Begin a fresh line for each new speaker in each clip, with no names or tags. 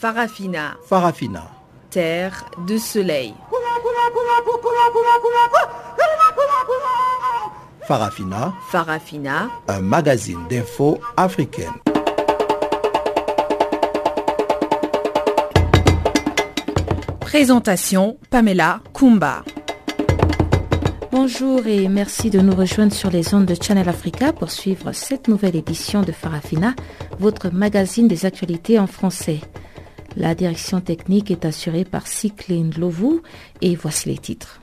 Farafina.
Farafina.
Terre de soleil.
Farafina.
Farafina.
Un magazine d'infos africaine.
Présentation Pamela Kumba.
Bonjour et merci de nous rejoindre sur les ondes de Channel Africa pour suivre cette nouvelle édition de Farafina, votre magazine des actualités en français. La direction technique est assurée par Cycline Lovou et voici les titres.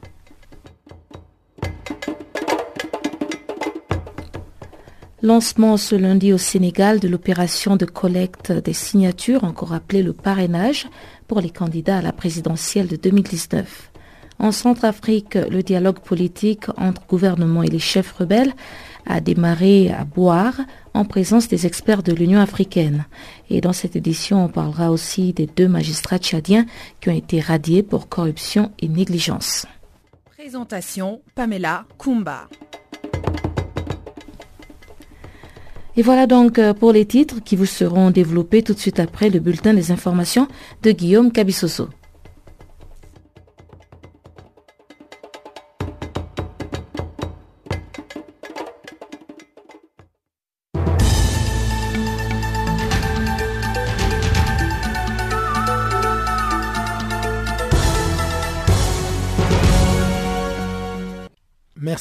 Lancement ce lundi au Sénégal de l'opération de collecte des signatures, encore appelée le parrainage, pour les candidats à la présidentielle de 2019. En Centrafrique, le dialogue politique entre gouvernement et les chefs rebelles a démarré à Boire en présence des experts de l'Union africaine. Et dans cette édition, on parlera aussi des deux magistrats tchadiens qui ont été radiés pour corruption et négligence.
Présentation Pamela Kumba.
Et voilà donc euh, pour les titres qui vous seront développés tout de suite après le bulletin des informations de Guillaume Cabissoso.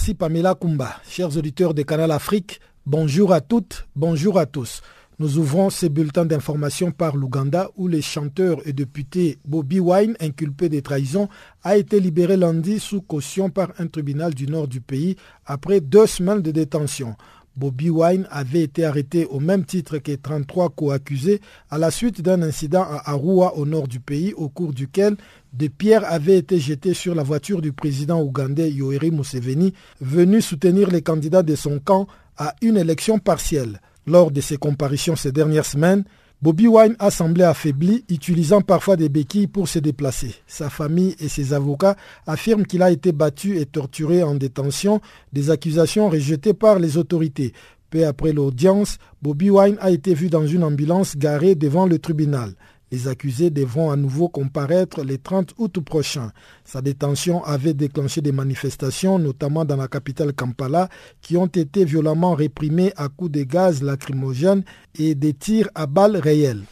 Merci Pamela Kumba. Chers auditeurs de Canal Afrique, bonjour à toutes, bonjour à tous. Nous ouvrons ces bulletins d'information par l'Ouganda où le chanteur et député Bobby Wine, inculpé de trahison, a été libéré lundi sous caution par un tribunal du nord du pays après deux semaines de détention. Bobby Wine avait été arrêté au même titre que 33 co-accusés à la suite d'un incident à Arua au nord du pays au cours duquel des pierres avaient été jetées sur la voiture du président ougandais Yoweri Museveni venu soutenir les candidats de son camp à une élection partielle. Lors de ses comparitions ces dernières semaines, Bobby Wine a semblé affaibli, utilisant parfois des béquilles pour se déplacer. Sa famille et ses avocats affirment qu'il a été battu et torturé en détention, des accusations rejetées par les autorités. Peu après l'audience, Bobby Wine a été vu dans une ambulance garée devant le tribunal. Les accusés devront à nouveau comparaître le 30 août prochain. Sa détention avait déclenché des manifestations, notamment dans la capitale Kampala, qui ont été violemment réprimées à coups de gaz lacrymogènes et des tirs à balles réelles.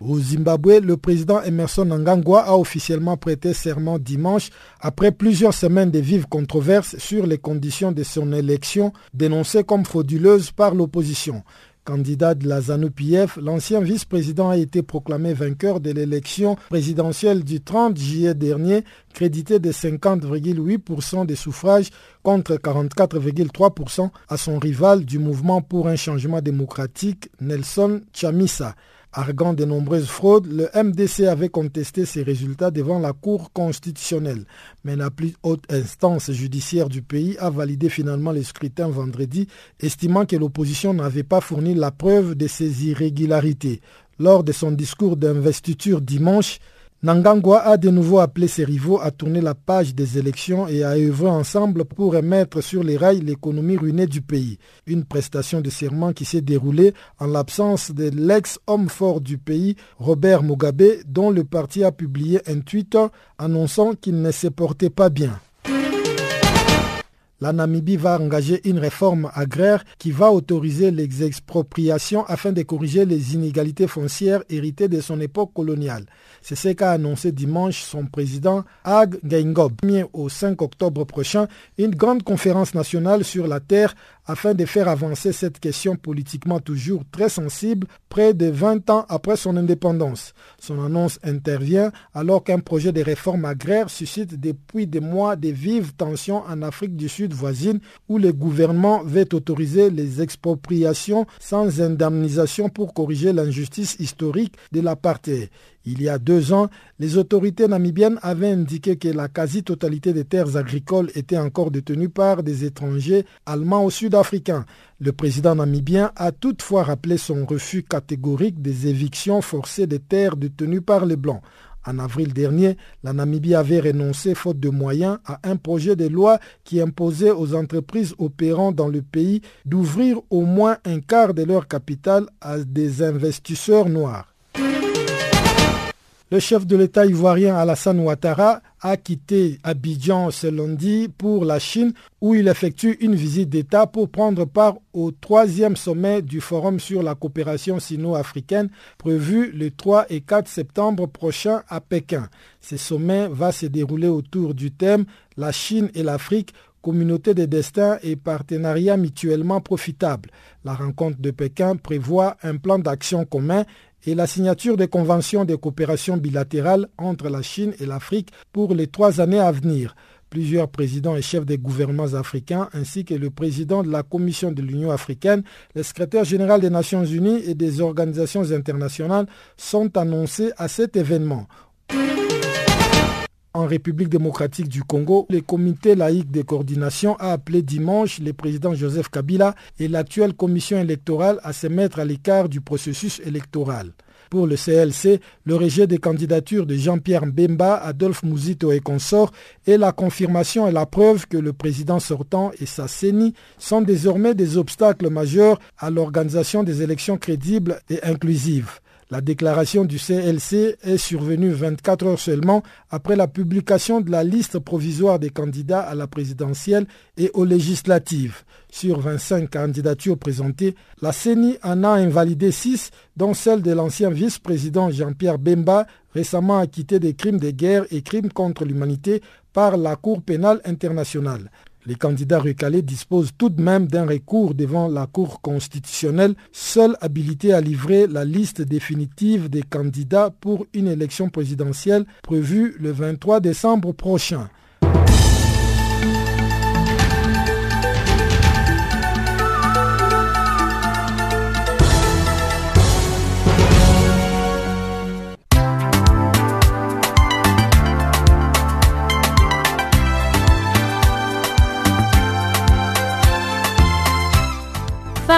Au Zimbabwe, le président Emerson Mnangagwa a officiellement prêté serment dimanche après plusieurs semaines de vives controverses sur les conditions de son élection dénoncées comme frauduleuses par l'opposition. Candidat de la ZANU-PF, l'ancien vice-président a été proclamé vainqueur de l'élection présidentielle du 30 juillet dernier, crédité de 50,8% des suffrages contre 44,3% à son rival du mouvement pour un changement démocratique, Nelson Chamisa. Arguant de nombreuses fraudes, le MDC avait contesté ces résultats devant la Cour constitutionnelle. Mais la plus haute instance judiciaire du pays a validé finalement les scrutins vendredi, estimant que l'opposition n'avait pas fourni la preuve de ces irrégularités. Lors de son discours d'investiture dimanche, Nangangwa a de nouveau appelé ses rivaux à tourner la page des élections et à œuvrer ensemble pour remettre sur les rails l'économie ruinée du pays. Une prestation de serment qui s'est déroulée en l'absence de l'ex-homme fort du pays, Robert Mugabe, dont le parti a publié un tweet annonçant qu'il ne se portait pas bien la Namibie va engager une réforme agraire qui va autoriser les expropriations afin de corriger les inégalités foncières héritées de son époque coloniale. C'est ce qu'a annoncé dimanche son président Ag Gaingob. Au 5 octobre prochain, une grande conférence nationale sur la terre afin de faire avancer cette question politiquement toujours très sensible près de 20 ans après son indépendance. Son annonce intervient alors qu'un projet de réforme agraire suscite depuis des mois de vives tensions en Afrique du Sud voisine où le gouvernement veut autoriser les expropriations sans indemnisation pour corriger l'injustice historique de l'apartheid. Il y a deux ans, les autorités namibiennes avaient indiqué que la quasi-totalité des terres agricoles étaient encore détenues par des étrangers allemands ou sud-africains. Le président namibien a toutefois rappelé son refus catégorique des évictions forcées des terres détenues par les Blancs. En avril dernier, la Namibie avait renoncé, faute de moyens, à un projet de loi qui imposait aux entreprises opérant dans le pays d'ouvrir au moins un quart de leur capital à des investisseurs noirs. Le chef de l'État ivoirien Alassane Ouattara a quitté Abidjan ce lundi pour la Chine où il effectue une visite d'État pour prendre part au troisième sommet du Forum sur la coopération sino-africaine prévu le 3 et 4 septembre prochain à Pékin. Ce sommet va se dérouler autour du thème La Chine et l'Afrique communauté de destin et partenariat mutuellement profitables. La rencontre de Pékin prévoit un plan d'action commun et la signature des conventions de coopération bilatérale entre la Chine et l'Afrique pour les trois années à venir. Plusieurs présidents et chefs des gouvernements africains, ainsi que le président de la Commission de l'Union africaine, le secrétaire général des Nations unies et des organisations internationales sont annoncés à cet événement. En République démocratique du Congo, le comité laïque de coordination a appelé dimanche le président Joseph Kabila et l'actuelle commission électorale à se mettre à l'écart du processus électoral. Pour le CLC, le rejet des candidatures de Jean-Pierre Mbemba, Adolphe Mouzito et consorts est la confirmation et la preuve que le président sortant et sa CENI sont désormais des obstacles majeurs à l'organisation des élections crédibles et inclusives. La déclaration du CLC est survenue 24 heures seulement après la publication de la liste provisoire des candidats à la présidentielle et aux législatives. Sur 25 candidatures présentées, la CENI en a invalidé 6, dont celle de l'ancien vice-président Jean-Pierre Bemba, récemment acquitté des crimes de guerre et crimes contre l'humanité par la Cour pénale internationale. Les candidats recalés disposent tout de même d'un recours devant la Cour constitutionnelle, seule habilité à livrer la liste définitive des candidats pour une élection présidentielle prévue le 23 décembre prochain.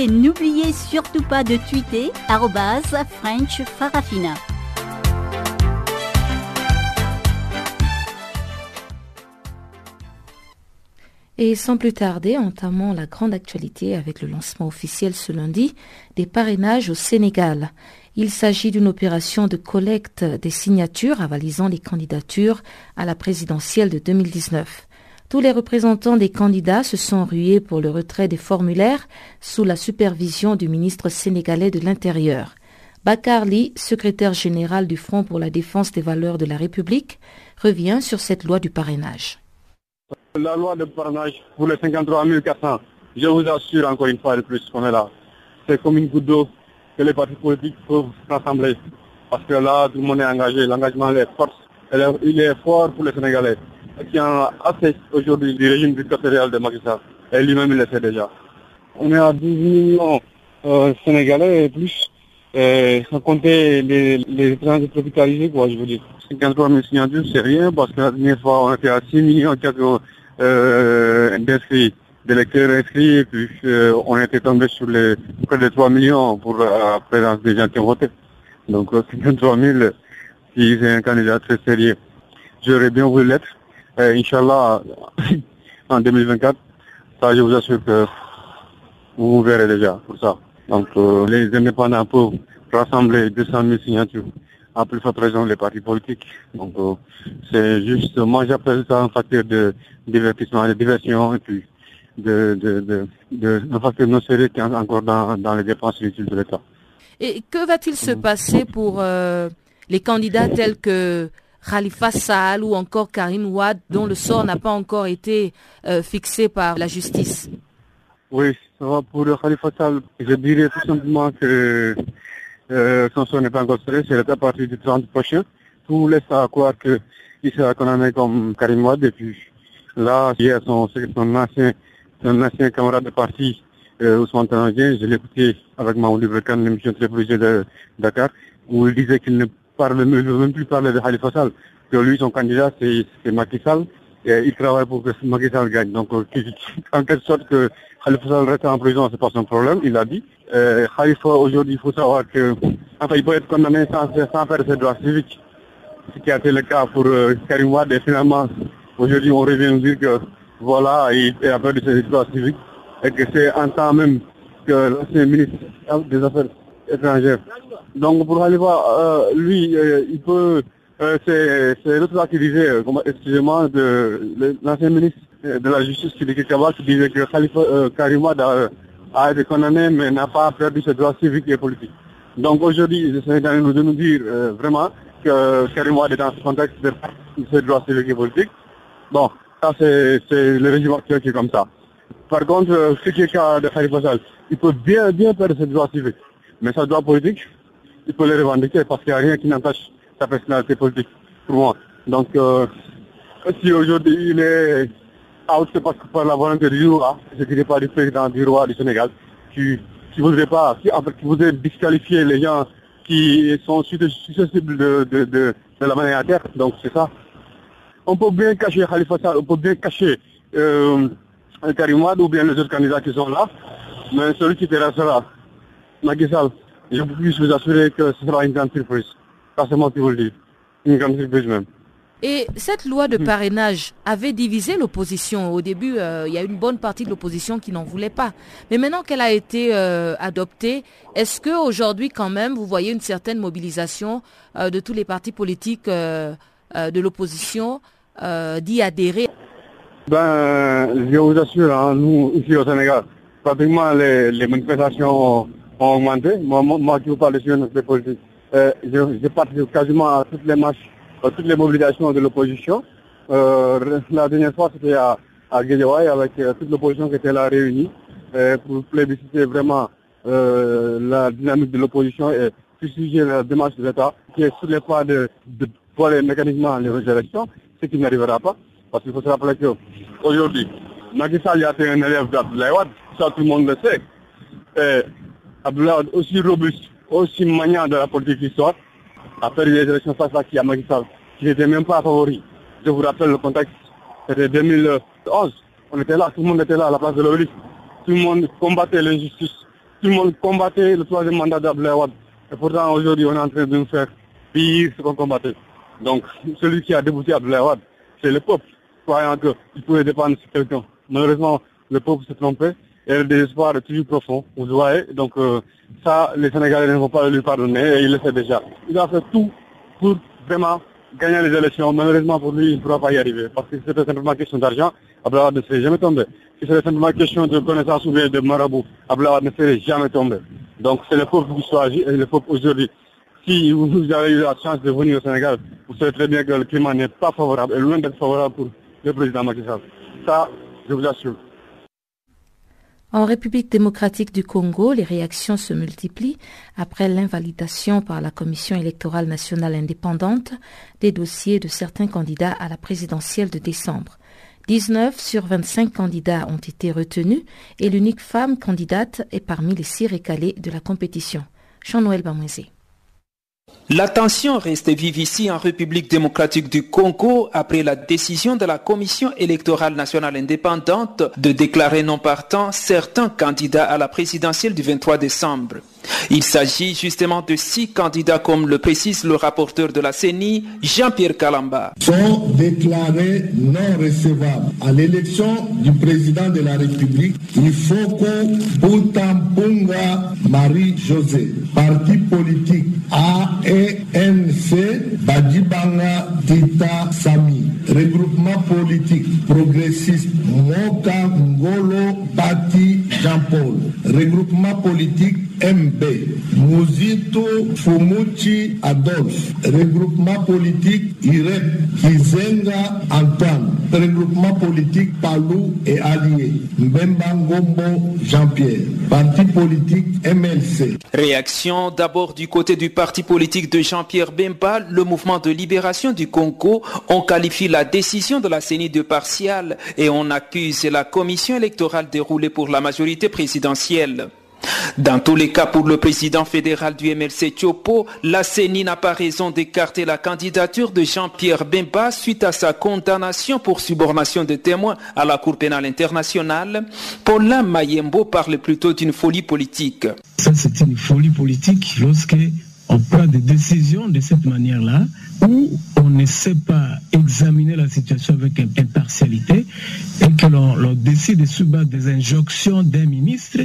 Et n'oubliez surtout pas de tweeter French Farafina.
Et sans plus tarder, entamons la grande actualité avec le lancement officiel ce lundi des parrainages au Sénégal. Il s'agit d'une opération de collecte des signatures avalisant les candidatures à la présidentielle de 2019. Tous les représentants des candidats se sont rués pour le retrait des formulaires sous la supervision du ministre sénégalais de l'Intérieur. Bakar Ly, secrétaire général du Front pour la défense des valeurs de la République, revient sur cette loi du parrainage.
La loi de parrainage pour les 53 400, je vous assure encore une fois de plus qu'on est là. C'est comme une goutte d'eau que les partis politiques peuvent rassembler. Parce que là, tout le monde est engagé, l'engagement est fort. Il est fort pour les Sénégalais qui a assez aujourd'hui du régime dictatorial de Macky Sall. Et lui-même, il le sait déjà. On est à 12 millions euh, Sénégalais et plus. Et sans compter les, les étrangers tropicalisés, quoi, je veux dire. 53 000 signatures, c'est rien, parce que la dernière fois, on était à 6 millions euh, d'inscrits, d'électeurs inscrits, puis euh, on était tombé sur les près de 3 millions pour la présence des gens qui ont voté. Donc 53 000, si c'est un candidat très sérieux. J'aurais bien voulu l'être, euh, Inch'Allah, en 2024, ça je vous assure que vous verrez déjà pour ça. Donc euh, les indépendants peuvent rassembler 200 000 signatures, en plus forte raison les partis politiques. Donc euh, c'est juste, moi j'appelle ça un facteur de divertissement, de diversion et puis de, de, de, de un facteur non sérieux qui est encore dans, dans les dépenses utiles de l'État.
Et que va-t-il se passer pour les candidats tels que Khalifa Sall ou encore Karim Ouad, dont le sort n'a pas encore été euh, fixé par la justice
Oui, ça va pour Khalifa Sall. Je dirais tout simplement que euh, son sort n'est pas encore serré, c'est à partir du 30 prochain. Tout laisse à croire qu'il sera condamné comme Karim Ouad. Et puis là, hier, son, son, ancien, son ancien camarade de parti, euh, Ousmane je l'ai écouté avec Mahmoud Ibrahim, l'émission très de Dakar, où il disait qu'il ne parle, ne veut même plus parler de Khalifa Sall. que lui, son candidat, c'est Macky et il travaille pour que Macky gagne. Donc, en quelque sorte que Khalifa Sall reste en prison, c'est pas son problème, il l'a dit. Euh, Khalifa, aujourd'hui, il faut savoir que, enfin, il peut être condamné sans, sans faire ses droits civiques, ce qui a été le cas pour euh, Karim Wade, et finalement, aujourd'hui, on revient dire que, voilà, il, a perdu ses droits civiques, et que c'est en temps même que l'ancien ministre des Affaires étrangères. Donc, pour Khalifa, euh, lui, euh, il peut, euh, c'est l'autre qui disait, excusez-moi, l'ancien ministre de la Justice qui disait que Khalifa Karim Wade a, été condamné mais n'a pas perdu ses droits civiques et politiques. Donc aujourd'hui, je suis de nous dire vraiment que Karim est dans ce contexte de ses droits civiques et politiques. Bon, ça c'est le régime actuel qui est comme ça. Par contre, ce qui est cas de Khalifa il peut bien, bien perdre ses droits civiques. Mais ses droits politiques, il peut les revendiquer parce qu'il n'y a rien qui n'entache sa personnalité politique pour moi. Donc, euh, si aujourd'hui il est out, c'est parce que par la volonté du roi, je ne dirais pas du président du roi du Sénégal, qui ne voudrait pas, qui, qui voudrait disqualifier les gens qui sont susceptibles de, de, la manière à terre. Donc c'est ça. On peut bien cacher Khalifa Sall, on peut bien cacher euh, Karim ou bien les autres candidats qui sont là, mais celui qui restera, Macky Sall, je peux plus vous assurer que ce sera une grande surprise. Pas seulement qui vous le dis. Une grande surprise même.
Et cette loi de parrainage avait divisé l'opposition. Au début, euh, il y a une bonne partie de l'opposition qui n'en voulait pas. Mais maintenant qu'elle a été euh, adoptée, est-ce que aujourd'hui, quand même, vous voyez une certaine mobilisation euh, de tous les partis politiques de l'opposition d'y adhérer?
Ben, je vous assure, hein, nous, ici au Sénégal, pratiquement les, les manifestations ont augmenté. Moi, moi, qui vous parle de sur notre politique, euh, je, je participe quasiment à toutes les marches, à toutes les mobilisations de l'opposition. Euh, la dernière fois, c'était à, à avec euh, toute l'opposition qui était là réunie euh, pour plébisciter vraiment la dynamique de l'opposition et fustiger la démarche de l'État qui est sur les pas de, de voler mécaniquement les élections, ce qui n'arrivera pas. Parce qu'il faut se rappeler qu'aujourd'hui, Macky Sall a été un élève d'Abdoulaye ça tout le monde le sait. Abdoulaye aussi robuste, aussi maniant de la politique d'histoire, a perdu les élections face à qui à Macky qui n'était même pas favori. Je vous rappelle le contexte, c'était 2011. On était là, tout le monde était là à la place de l'Obélisque. Tout le monde combattait l'injustice. Tout le monde combattait le troisième mandat d'Abdoulaye. Et pourtant, aujourd'hui, on est en train de nous faire pire ce qu'on combattait. Donc, celui qui a débouté Abdoulaye c'est le peuple, croyant qu'il pouvait dépendre sur quelqu'un. Malheureusement, le peuple s'est trompé et le désespoir est toujours profond, vous voyez. Donc, euh, ça, les Sénégalais ne vont pas lui pardonner et il le sait déjà. Il a fait tout pour vraiment gagner les élections. Malheureusement pour lui, il ne pourra pas y arriver parce que c'était simplement question d'argent. Abdoulaye Wade ne serait jamais tombé. Si c'était simplement question de connaissance ou bien de marabout, Abdoulaye Wade ne serait jamais tombé. Donc, c'est le peuple qui choisit et le peuple aujourd'hui. Si vous avez eu la chance de venir au Sénégal, vous savez très bien que le climat n'est pas favorable, et loin d'être favorable pour le président Macky Sall. Ça, je vous assure.
En République démocratique du Congo, les réactions se multiplient après l'invalidation par la Commission électorale nationale indépendante des dossiers de certains candidats à la présidentielle de décembre. 19 sur 25 candidats ont été retenus et l'unique femme candidate est parmi les six récalés de la compétition. Jean-Noël Bamouezé.
La tension reste vive ici en République démocratique du Congo après la décision de la Commission électorale nationale indépendante de déclarer non partant certains candidats à la présidentielle du 23 décembre. Il s'agit justement de six candidats comme le précise le rapporteur de la CENI, Jean-Pierre Kalamba.
Sont déclarés non recevables. À l'élection du président de la République, il faut que Boutampunga Marie-José, parti politique AENC, Badibanga Tita Sami, regroupement politique progressiste Moka Ngolo Bati Jean-Paul, regroupement politique MB, Muzito Fumuchi Adolphe, regroupement politique IREP, Kizenga Antoine, regroupement politique Palou et Allié, Mbemba Ngombo Jean-Pierre, parti politique MLC.
Réaction d'abord du côté du parti politique de Jean-Pierre Bemba, le mouvement de libération du Congo, on qualifie la décision de la CENI de partiale et on accuse la commission électorale déroulée pour la majorité présidentielle. Dans tous les cas, pour le président fédéral du MLC Chopo, la CENI n'a pas raison d'écarter la candidature de Jean-Pierre Bemba suite à sa condamnation pour subornation de témoins à la Cour pénale internationale. Paulin Mayembo parle plutôt d'une folie politique.
Ça, c'est une folie politique lorsque on prend des décisions de cette manière-là, où on ne sait pas examiner la situation avec impartialité et que l'on décide de subir des injonctions d'un ministre,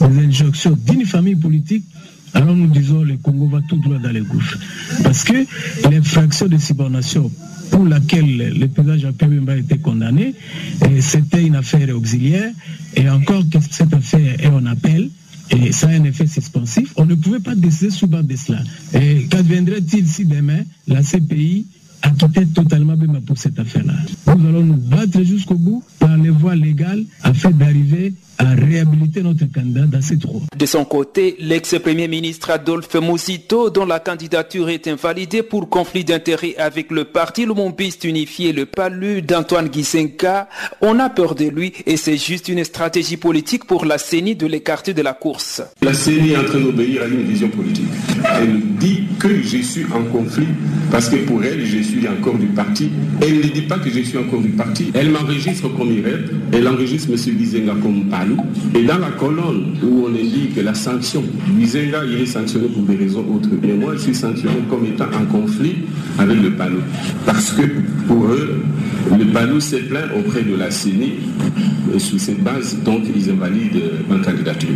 des injonctions d'une famille politique, alors nous disons le Congo va tout droit dans les gouffres. Parce que l'infraction de subordination pour laquelle le président Jean-Pierre a été condamné, c'était une affaire auxiliaire, et encore que cette affaire est en appel, et ça a un effet suspensif. On ne pouvait pas décider sous base de cela. Et qu'adviendrait-il si demain la CPI acquittait totalement Bema pour cette affaire-là? Nous allons nous battre jusqu'au bout par les voies légales afin d'arriver à réhabiliter notre candidat dans ces.
De son côté, l'ex-premier ministre Adolphe Mousito, dont la candidature est invalidée pour conflit d'intérêts avec le parti Lumumbiste unifié, le PALU d'Antoine Gisenka, on a peur de lui et c'est juste une stratégie politique pour la CENI de l'écarter de la course.
La CENI est en train d'obéir à une vision politique. Elle dit que je suis en conflit parce que pour elle, je suis encore du parti. Elle ne dit pas que je suis encore du parti. Elle m'enregistre comme Irène, elle enregistre M. Gisenka comme PALU. Et dans la colonne où on indique la sanction, Gisenga il est sanctionné pour des raisons autres. Mais moi, je suis sanctionné comme étant en conflit avec le PALU. Parce que pour eux, le PALU s'est plaint auprès de la CENI et sous cette base, donc ils invalident ma candidature.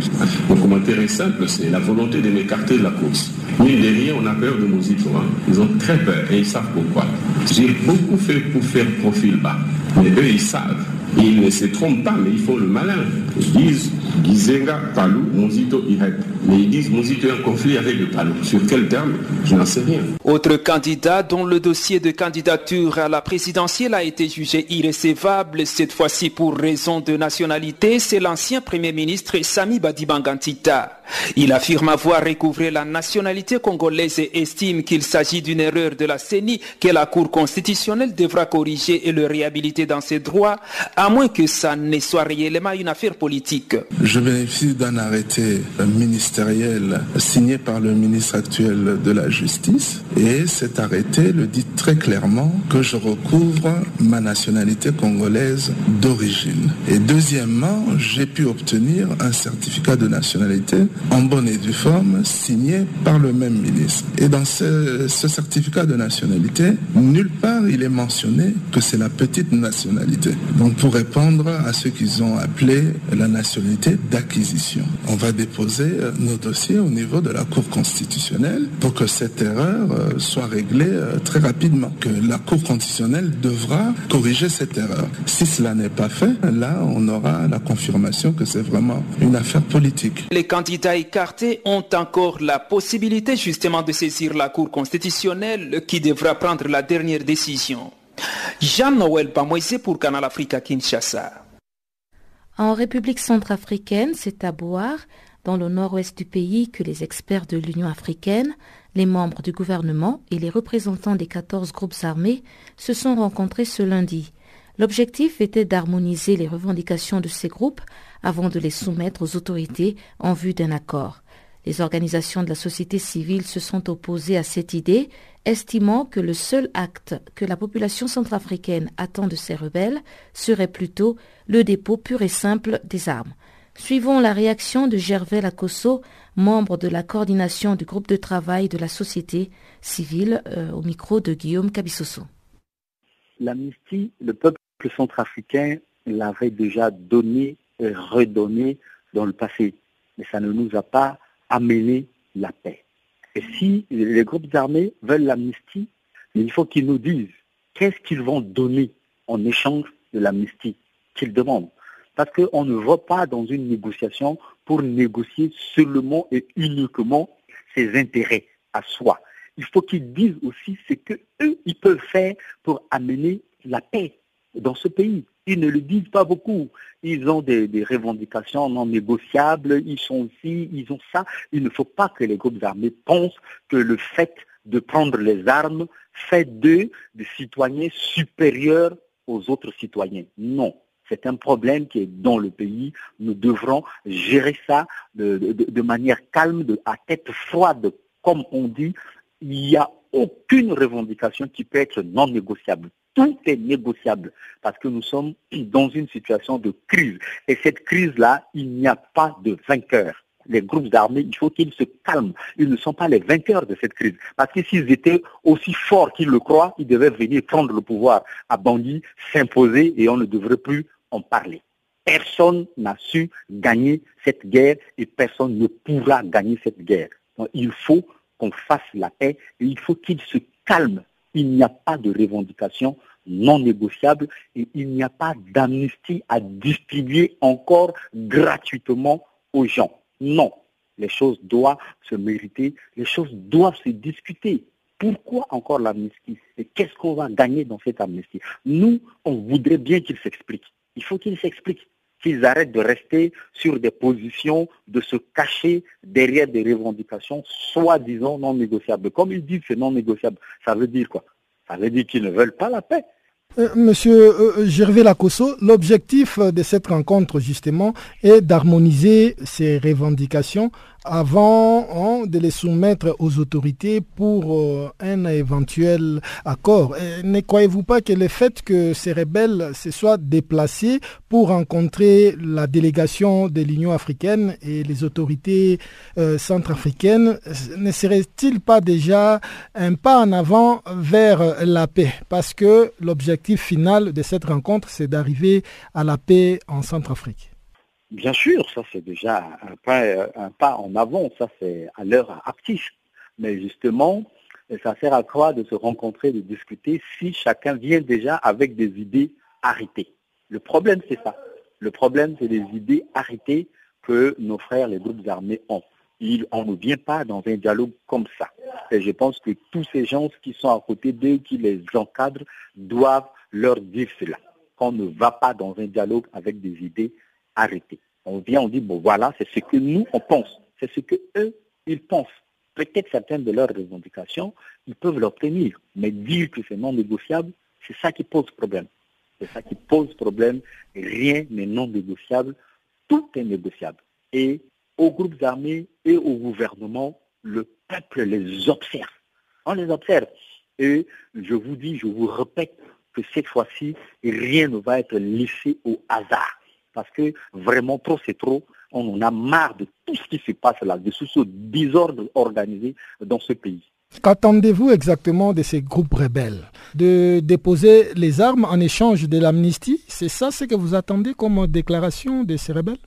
Mon commentaire est simple, c'est la volonté de m'écarter de la course. Mine de rien, on a peur de Mosito. Hein. Ils ont très peur et ils savent pourquoi. J'ai beaucoup fait pour faire profil bas. Mais eux, ils savent. Ils ne se trompent pas, mais ils font le malin. Ils disent Gizenga, Palou, Mozito, Irep. Mais ils disent Mozito est en conflit avec le Palou. Sur quel terme? Je n'en sais rien.
Autre candidat dont le dossier de candidature à la présidentielle a été jugé irrécevable, cette fois-ci pour raison de nationalité, c'est l'ancien Premier ministre Sami Badibangantita. Il affirme avoir recouvré la nationalité congolaise et estime qu'il s'agit d'une erreur de la CENI que la Cour constitutionnelle devra corriger et le réhabiliter dans ses droits, à moins que ça ne soit réellement une affaire politique.
Je bénéficie d'un arrêté ministériel signé par le ministre actuel de la Justice et cet arrêté le dit très clairement que je recouvre ma nationalité congolaise d'origine. Et deuxièmement, j'ai pu obtenir un certificat de nationalité en bonne et due forme signé par le même ministre. Et dans ce, ce certificat de nationalité, nulle part il est mentionné que c'est la petite nationalité. Donc pour répondre à ce qu'ils ont appelé la nationalité d'acquisition, on va déposer nos dossiers au niveau de la Cour constitutionnelle pour que cette erreur soit réglée très rapidement, que la Cour constitutionnelle devra corriger cette erreur. Si cela n'est pas fait, là on aura la confirmation que c'est vraiment une affaire politique.
Les candidats écartés ont encore la possibilité justement de saisir la Cour constitutionnelle qui devra prendre la dernière décision. Jean-Noël Pamoisé pour Canal Africa Kinshasa.
En République centrafricaine, c'est à Boire, dans le nord-ouest du pays, que les experts de l'Union africaine, les membres du gouvernement et les représentants des 14 groupes armés se sont rencontrés ce lundi. L'objectif était d'harmoniser les revendications de ces groupes avant de les soumettre aux autorités en vue d'un accord. Les organisations de la société civile se sont opposées à cette idée, estimant que le seul acte que la population centrafricaine attend de ces rebelles serait plutôt le dépôt pur et simple des armes. Suivons la réaction de Gervais Lacosso, membre de la coordination du groupe de travail de la société civile, euh, au micro de Guillaume Cabissoso.
L'amnistie, le peuple centrafricain l'avait déjà donné et redonné dans le passé, mais ça ne nous a pas amené la paix. Et si les groupes armés veulent l'amnistie, il faut qu'ils nous disent qu'est-ce qu'ils vont donner en échange de l'amnistie qu'ils demandent. Parce qu'on ne va pas dans une négociation pour négocier seulement et uniquement ses intérêts à soi. Il faut qu'ils disent aussi ce qu'eux, ils peuvent faire pour amener la paix dans ce pays. Ils ne le disent pas beaucoup. Ils ont des, revendications non négociables, ils sont ici, ils ont ça. Il ne faut pas que les groupes armés pensent que le fait de prendre les armes fait d'eux des citoyens supérieurs aux autres citoyens. Non, C'est un problème qui est dans le pays. Nous devrons gérer ça de, manière calme, à tête froide. Comme on dit, il n'y a aucune revendication qui peut être non négociable. Tout est négociable parce que nous sommes dans une situation de crise. Et cette crise-là, il n'y a pas de vainqueur les groupes armés, il faut qu'ils se calment. Ils ne sont pas les vainqueurs de cette crise. Parce que s'ils étaient aussi forts qu'ils le croient, ils devaient venir prendre le pouvoir à Bangui, s'imposer et on ne devrait plus en parler. Personne n'a su gagner cette guerre et personne ne pourra gagner cette guerre. il faut qu'on fasse la paix et il faut qu'ils se calment. Il n'y a pas de revendication non négociable et il n'y a pas d'amnistie à distribuer encore gratuitement aux gens. Non, les choses doivent se mériter, les choses doivent se discuter. Pourquoi encore l'amnistie? Et qu'est-ce qu'on va gagner dans cette amnistie? Nous, on voudrait bien qu'ils s'expliquent. Il faut qu'ils s'expliquent, qu'ils arrêtent de rester sur des positions, de se cacher derrière des revendications soi-disant non négociables. Comme ils disent c'est non négociable, ça veut dire quoi? Ça veut dire qu'ils ne veulent pas la paix.
Euh, monsieur euh, Gervais Lacosso, l'objectif de cette rencontre justement est d'harmoniser ces revendications avant hein, de les soumettre aux autorités pour euh, un éventuel accord. ne croyez-vous pas que le fait que ces rebelles se soient déplacés pour rencontrer la délégation de l'Union africaine et les autorités euh, centrafricaines, ne serait-il pas déjà un pas en avant vers la paix? Parce que l'objectif final de cette rencontre, c'est d'arriver à la paix en Centrafrique.
Bien sûr, ça c'est déjà un pas, en avant, ça c'est à l'heure active. Mais justement, ça sert à quoi de se rencontrer, de discuter si chacun vient déjà avec des idées arrêtées? Le problème c'est ça. Le problème c'est les idées arrêtées que nos frères, les groupes armés ont. on ne vient pas dans un dialogue comme ça. Et je pense que tous ces gens qui sont à côté d'eux, qui les encadrent, doivent leur dire cela. Qu'on ne va pas dans un dialogue avec des idées arrêter. On vient, on dit, bon voilà, c'est ce que nous, on pense. C'est ce que eux, ils pensent. Peut-être certaines de leurs revendications, ils peuvent l'obtenir. Mais dire que c'est non négociable, c'est ça qui pose problème. C'est ça qui pose problème. Rien n'est non négociable. Tout est négociable. Et aux groupes armés et au gouvernement, le peuple les observe. On les observe. Et je vous dis, je vous répète que cette fois-ci, rien ne va être laissé au hasard parce que vraiment trop c'est trop. On en a marre de tout ce qui se passe là, de ce désordre organisé dans ce pays.
Qu'attendez-vous exactement de ces groupes rebelles? De déposer les armes en échange de l'amnistie? C'est ça ce que vous attendez comme déclaration de ces rebelles?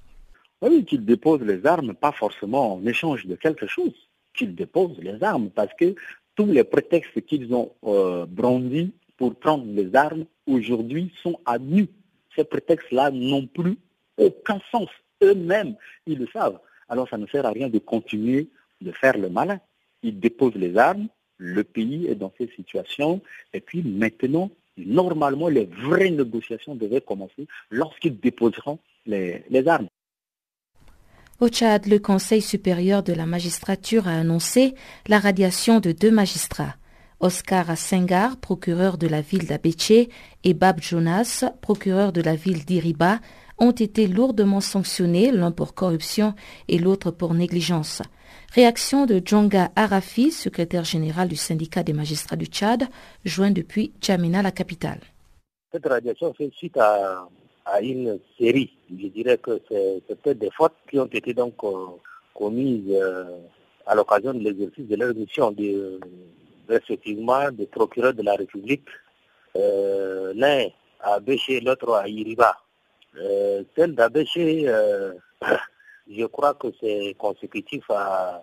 Oui, qu'ils déposent les armes, pas forcément en échange de quelque chose. Qu'ils déposent les armes parce que tous les prétextes qu'ils ont euh, brandis pour prendre les armes aujourd'hui sont à nu ces prétextes-là n'ont plus aucun sens. Eux-mêmes, ils le savent. Alors ça ne sert à rien de continuer de faire le malin. Ils déposent les armes, le pays est dans cette situation, et puis maintenant, normalement, les vraies négociations devaient commencer lorsqu'ils déposeront les, les armes.
Au Tchad, le Conseil supérieur de la magistrature a annoncé la radiation de deux magistrats. Oscar Sengar, procureur de la ville d'Abéché, et Bab Jonas, procureur de la ville d'Iriba, ont été lourdement sanctionnés, l'un pour corruption et l'autre pour négligence. Réaction de Djonga Arafi, secrétaire général du syndicat des magistrats du Tchad, joint depuis Djamina, la capitale.
Cette radiation fait suite à, une série, je dirais que c'est peut-être des fautes qui ont été donc euh, commises euh, à l'occasion de l'exercice de leur mission de respectivement des procureurs de la République, euh, l'un à Béché, l'autre à Iriba. Euh, celle d'Abéché, euh, je crois que c'est consécutif à,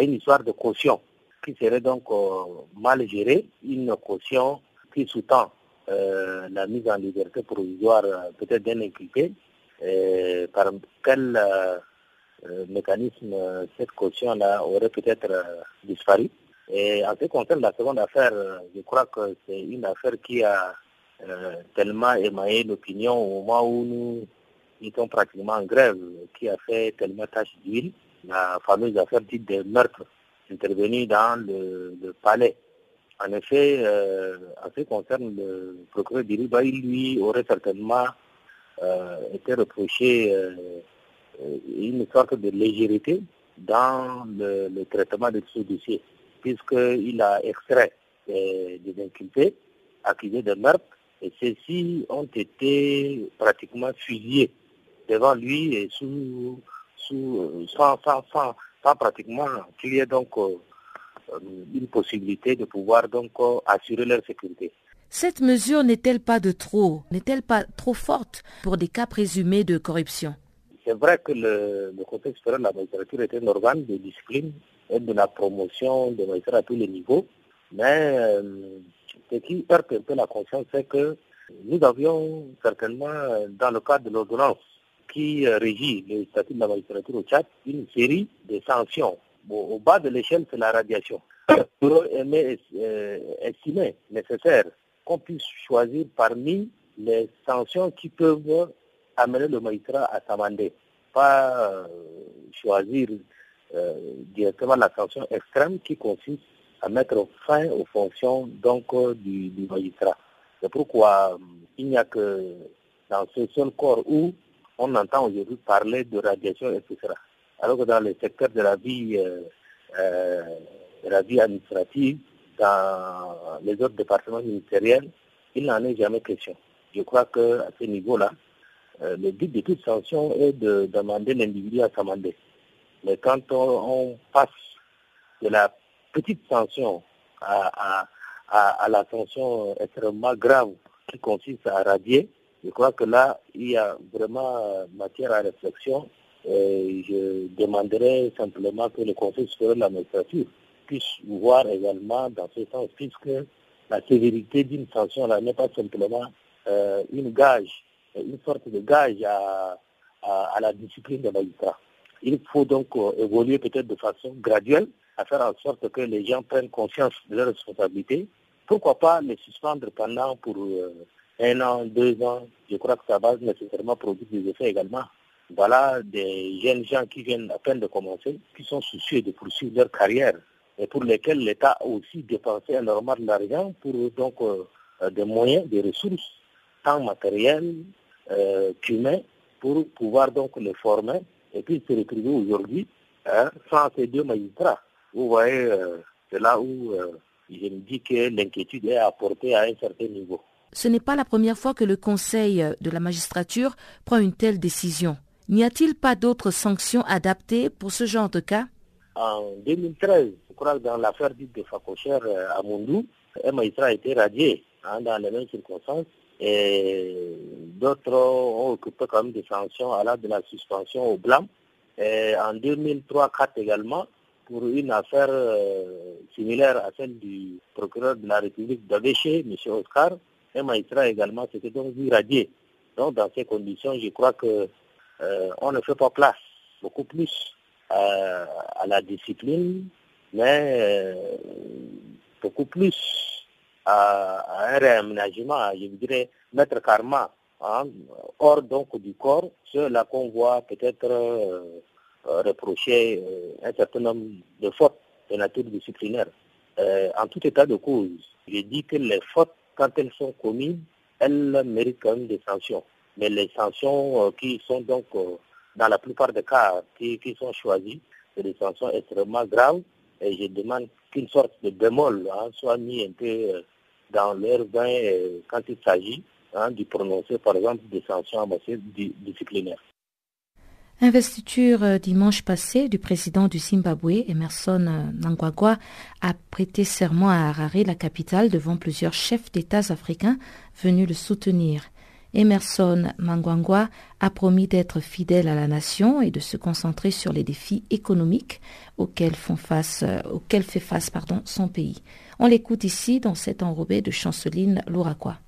une histoire de caution qui serait donc mal gérée, une caution qui sous-tend la mise en liberté provisoire peut-être d'un impliqué, par quel mécanisme cette caution-là aurait peut-être disparu. Et en ce qui concerne la seconde affaire, je crois que c'est une affaire qui a euh, tellement émaillé l'opinion au moment où nous étions pratiquement en grève, qui a fait tellement tâche d'huile, la fameuse affaire dite des meurtres intervenus dans le, palais. En effet, euh, en ce qui concerne le procureur d'Iriba, il lui aurait certainement était reproché une sorte de légèreté dans le, traitement de ce dossier, puisqu'il a extrait des, inculpés accusés de meurtre et ceux-ci ont été pratiquement fusillés devant lui et sous, sous, sans, pratiquement qu'il y ait donc euh, une possibilité de pouvoir donc euh, assurer leur sécurité.
Cette mesure n'est-elle pas de trop N'est-elle pas trop forte pour des cas présumés de corruption?
C'est vrai que le, le Conseil supérieur de la magistrature est un organe de discipline et de la promotion des magistrats à tous les niveaux, mais euh, ce qui heurte un peu la conscience, c'est que nous avions certainement, dans le cadre de l'ordonnance qui euh, régit le statut de la magistrature au Tchad, une série de sanctions. au bas de l'échelle, c'est la radiation. Pour euh, estimer nécessaire qu'on puisse choisir parmi les sanctions qui peuvent amener le magistrat à s'amender, pas choisir euh, directement la sanction extrême qui consiste à mettre fin aux fonctions donc euh, du, magistrat. C'est pourquoi il n'y a que dans ce seul corps où on entend aujourd'hui parler de radiation, etc. Alors que dans le secteur de la vie, la vie administrative, dans les autres départements ministériels, il n'en est jamais question. Je crois qu'à ce niveau-là, euh, le but de toute sanction est de demander l'individu à s'amender. Mais quand on, passe de la petite sanction à, la sanction extrêmement grave qui consiste à radier, je crois que là, il y a vraiment matière à réflexion. Et je demanderai simplement que le Conseil supérieur de la magistrature puisse voir également dans ce sens, puisque la sévérité d'une sanction n'est pas simplement euh, une gage une sorte de gage à, à, la discipline des magistrats. Il faut donc euh, évoluer peut-être de façon graduelle, à faire en sorte que les gens prennent conscience de leurs responsabilités. Pourquoi pas les suspendre pendant pour euh, un an, deux ans? Je crois que ça va nécessairement produire des effets également. Voilà des jeunes gens qui viennent à peine de commencer, qui sont soucieux de poursuivre leur carrière et pour lesquels l'État a aussi dépensé énormément d'argent pour donc euh, des moyens, des ressources, tant matériels, euh, pour pouvoir donc les former et puis se retrouver aujourd'hui hein, sans ces deux magistrats. Vous voyez, euh, c'est là où euh, je me dis que l'inquiétude est apportée à un certain niveau.
Ce n'est pas la première fois que le Conseil de la magistrature prend une telle décision. N'y a-t-il pas d'autres sanctions adaptées pour ce genre de cas?
En 2013, je crois que dans l'affaire dite de Fakocher euh, à Mondou, un magistrat a été radié hein, dans les mêmes circonstances et d'autres ont occupé quand même des sanctions la de la suspension au blanc. Et en 2003-4 également, pour une affaire euh, similaire à celle du procureur de la République d'Avéché, M. Oscar, un magistrat également s'était donc vu radié. Donc dans ces conditions, je crois que euh, on ne fait pas place beaucoup plus euh, à la discipline, mais beaucoup plus à, un réaménagement, je dirais, mettre karma hein, hors donc du corps, cela qu'on voit peut-être euh, euh, reprocher euh, un certain nombre de fautes de nature disciplinaire. en tout état de cause, je dis que les fautes, quand elles sont commises, elles méritent quand même des sanctions. Mais les sanctions qui sont donc, dans la plupart des cas, qui, qui sont choisies, c'est des sanctions extrêmement graves. Et je demande qu'une sorte de bémol hein, soit mis un peu dans leur euh, quand il s'agit hein, de prononcer par exemple des sanctions en matière disciplinaire.
Investiture euh, dimanche passé du président du Zimbabwe, Emerson euh, Nangwagwa, a prêté serment à Harare, la capitale, devant plusieurs chefs d'État africains venus le soutenir. Emerson Mangwangwa a promis d'être fidèle à la nation et de se concentrer sur les défis économiques auxquels, font fait face son pays. On l'écoute ici dans cet enrobé de Chanceline Louraquois.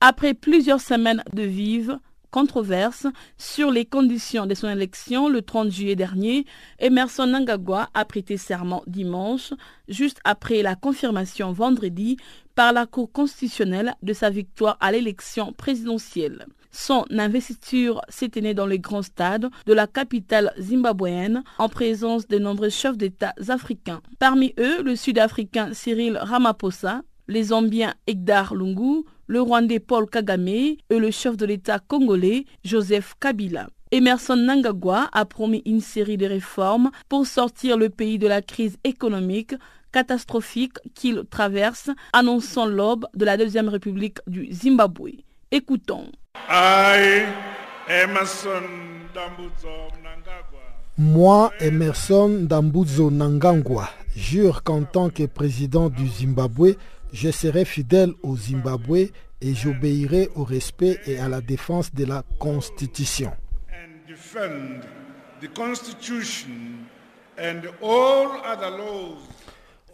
Après plusieurs semaines de vives controverses sur les conditions de son élection le 30 juillet dernier, Emerson Nangagwa a prêté serment dimanche, juste après la confirmation vendredi par la Cour constitutionnelle de sa victoire à l'élection présidentielle. Son investiture s'est tenue dans les grands stades de la capitale zimbabwéenne en présence de nombreux chefs d'État africains. Parmi eux, le Sud-Africain Cyril Ramaphosa, les Zambiens Egdar Lungu, le Rwandais Paul Kagame et le chef de l'État congolais Joseph Kabila. Emerson Nangagwa a promis une série de réformes pour sortir le pays de la crise économique catastrophique qu'il traverse, annonçant l'aube de la Deuxième République du Zimbabwe. Écoutons.
Moi, Emerson Dambuzo Nangangwa, jure qu'en tant que président du Zimbabwe, je serai fidèle au Zimbabwe et j'obéirai au respect et à la défense de la Constitution.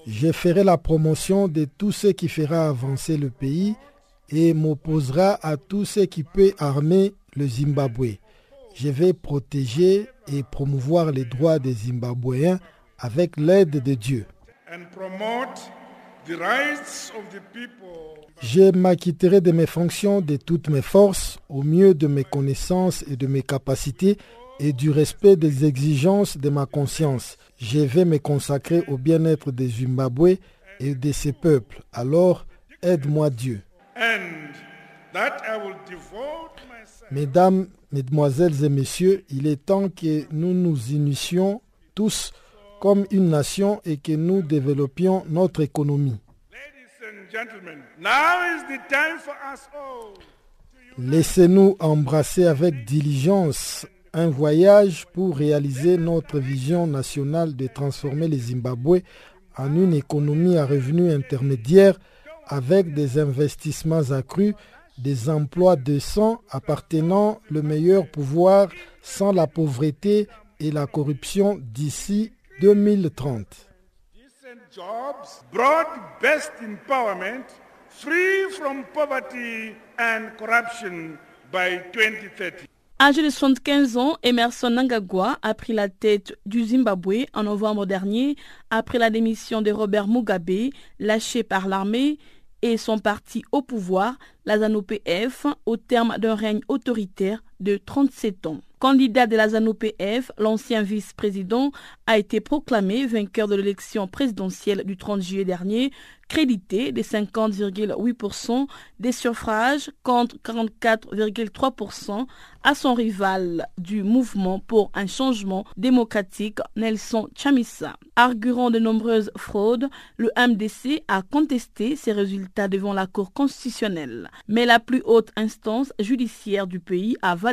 Je ferai la promotion de tout ce qui fera avancer le pays et m'opposera à tout ce qui peut armer le Zimbabwe. Je vais protéger et promouvoir les droits des Zimbabwéens avec l'aide de Dieu. Je m'acquitterai de mes fonctions de toutes mes forces, au mieux de mes connaissances et de mes capacités, et du respect des exigences de ma conscience. Je vais me consacrer au bien-être des Zimbabwe et de ses peuples. Alors, aide-moi Dieu. Mesdames, Mesdemoiselles et Messieurs, il est temps que nous nous initions tous comme une nation et que nous développions notre économie. Laissez-nous embrasser avec diligence un voyage pour réaliser notre vision nationale de transformer le Zimbabwe en une économie à revenus intermédiaires avec des investissements accrus, des emplois décents appartenant le meilleur pouvoir sans la pauvreté et la corruption d'ici 2030.
Âgé de 75 ans, Emerson Nangagwa a pris la tête du Zimbabwe en novembre dernier après la démission de Robert Mugabe, lâché par l'armée, et son parti au pouvoir, la ZANU-PF, au terme d'un règne autoritaire de 37 ans. Candidat de la ZANU-PF, l'ancien vice-président a été proclamé vainqueur de l'élection présidentielle du 30 juillet dernier, crédité de 50,8% des suffrages contre 44,3% à son rival du mouvement pour un changement démocratique, Nelson Chamisa. Arguant de nombreuses fraudes, le MDC a contesté ces résultats devant la Cour constitutionnelle. Mais la plus haute instance judiciaire du pays a validé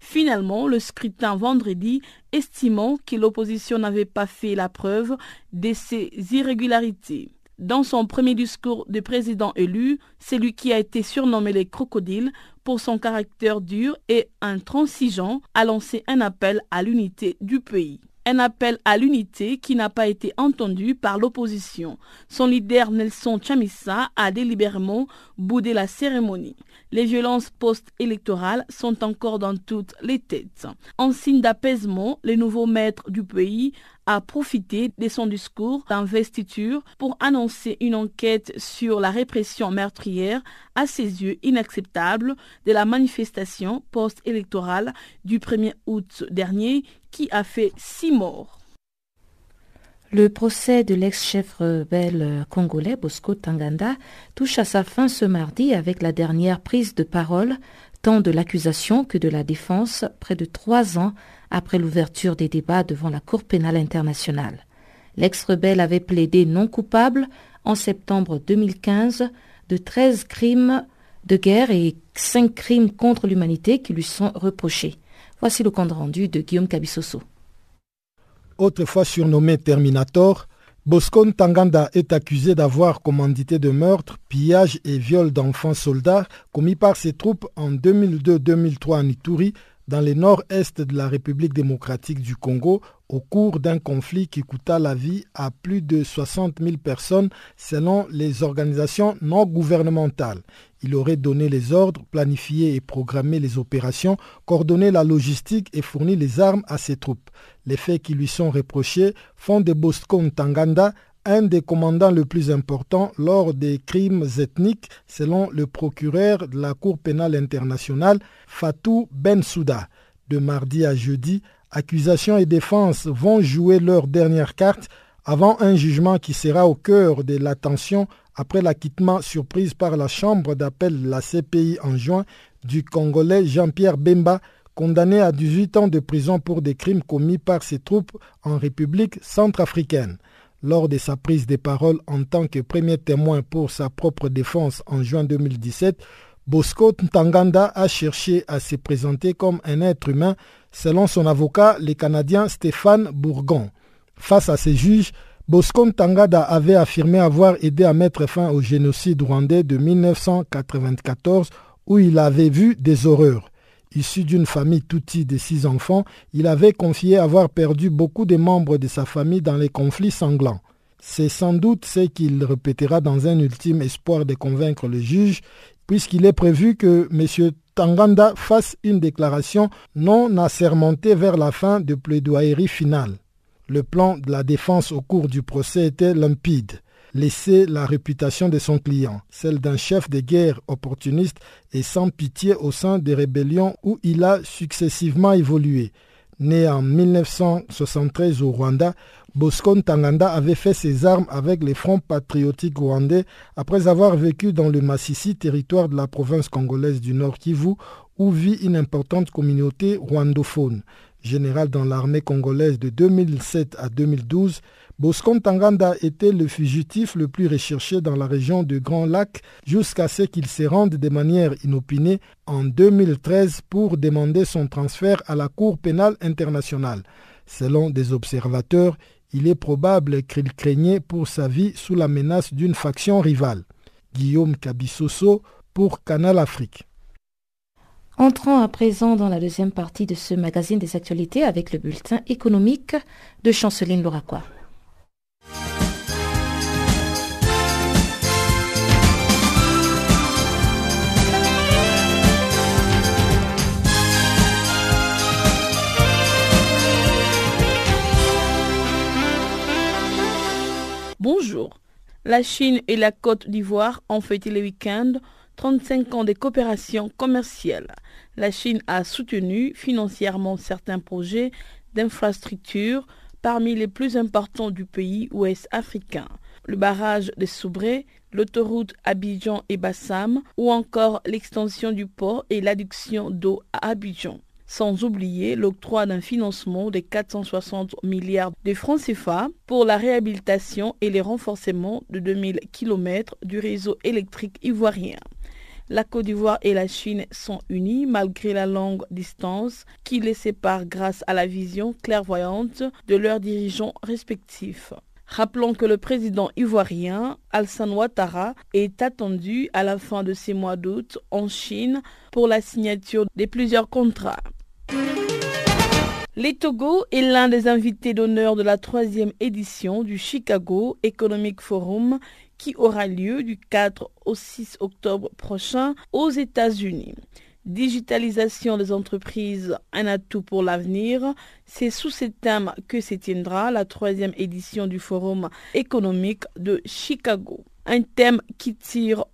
finalement le scrutin vendredi, estimant que l'opposition n'avait pas fait la preuve de ces irrégularités. Dans son premier discours de président élu, celui qui a été surnommé les crocodiles pour son caractère dur et intransigeant a lancé un appel à l'unité du pays un appel à l'unité qui n'a pas été entendu par l'opposition. Son leader Nelson Chamisa a délibérément boudé la cérémonie. Les violences post-électorales sont encore dans toutes les têtes. En signe d'apaisement, le nouveau maître du pays a profité de son discours d'investiture pour annoncer une enquête sur la répression meurtrière à ses yeux inacceptable de la manifestation post-électorale du 1er août dernier qui a fait six morts.
Le procès de l'ex-chef rebelle congolais Bosco Tanganda touche à sa fin ce mardi avec la dernière prise de parole tant de l'accusation que de la défense près de trois ans après l'ouverture des débats devant la Cour pénale internationale. L'ex-rebelle avait plaidé non coupable en septembre 2015 de 13 crimes de guerre et 5 crimes contre l'humanité qui lui sont reprochés. Voici le compte rendu de Guillaume Cabissoso.
Autrefois surnommé Terminator, Bosco Tanganda est accusé d'avoir commandité de meurtre, pillage et viol d'enfants soldats commis par ses troupes en 2002-2003 en Ituri, dans le nord-est de la République démocratique du Congo, au cours d'un conflit qui coûta la vie à plus de 60 000 personnes selon les organisations non gouvernementales. Il aurait donné les ordres, planifié et programmé les opérations, coordonné la logistique et fourni les armes à ses troupes. Les faits qui lui sont reprochés font de Bosco Ntanganda un des commandants le plus importants lors des crimes ethniques, selon le procureur de la Cour pénale internationale, Fatou Bensouda. De mardi à jeudi, accusation et défense vont jouer leur dernière carte avant un jugement qui sera au cœur de l'attention après l'acquittement surprise par la Chambre d'appel la CPI en juin du Congolais Jean-Pierre Bemba, condamné à 18 ans de prison pour des crimes commis par ses troupes en République centrafricaine. Lors de sa prise de parole en tant que premier témoin pour sa propre défense en juin 2017, Bosco Ntanganda a cherché à se présenter comme un être humain, selon son avocat, le Canadien Stéphane Bourgon. Face à ses juges, Bosco Ntanganda avait affirmé avoir aidé à mettre fin au génocide rwandais de 1994 où il avait vu des horreurs. Issu d'une famille toutie de six enfants, il avait confié avoir perdu beaucoup de membres de sa famille dans les conflits sanglants. C'est sans doute ce qu'il répétera dans un ultime espoir de convaincre le juge puisqu'il est prévu que M. Tanganda fasse une déclaration non assermentée vers la fin de plaidoyerie finale. Le plan de la défense au cours du procès était limpide. Laisser la réputation de son client, celle d'un chef de guerre opportuniste et sans pitié au sein des rébellions où il a successivement évolué. Né en 1973 au Rwanda, Bosco Tanganda avait fait ses armes avec les fronts patriotiques rwandais après avoir vécu dans le Massissi, territoire de la province congolaise du Nord Kivu, où vit une importante communauté rwandophone. Général dans l'armée congolaise de 2007 à 2012, Bosco Tanganda était le fugitif le plus recherché dans la région du Grand Lac jusqu'à ce qu'il se rende de manière inopinée en 2013 pour demander son transfert à la Cour pénale internationale. Selon des observateurs, il est probable qu'il craignait pour sa vie sous la menace d'une faction rivale. Guillaume Kabissoso pour Canal Afrique.
Entrons à présent dans la deuxième partie de ce magazine des actualités avec le bulletin économique de Chanceline Loraquois.
Bonjour. La Chine et la Côte d'Ivoire ont fêté le week-end 35 ans de coopération commerciale. La Chine a soutenu financièrement certains projets d'infrastructures parmi les plus importants du pays ouest africain. Le barrage de Soubré, l'autoroute Abidjan et Bassam ou encore l'extension du port et l'adduction d'eau à Abidjan sans oublier l'octroi d'un financement de 460 milliards de francs CFA pour la réhabilitation et le renforcement de 2000 km du réseau électrique ivoirien. La Côte d'Ivoire et la Chine sont unies malgré la longue distance qui les sépare grâce à la vision clairvoyante de leurs dirigeants respectifs. Rappelons que le président ivoirien Alassane Ouattara est attendu à la fin de ces mois d'août en Chine pour la signature de plusieurs contrats. Les Togo est l'un des invités d'honneur de la troisième édition du Chicago Economic Forum qui aura lieu du 4 au 6 octobre prochain aux États-Unis. Digitalisation des entreprises, un atout pour l'avenir, c'est sous ce thème que se tiendra la troisième édition du Forum économique de Chicago. Un thème qui tire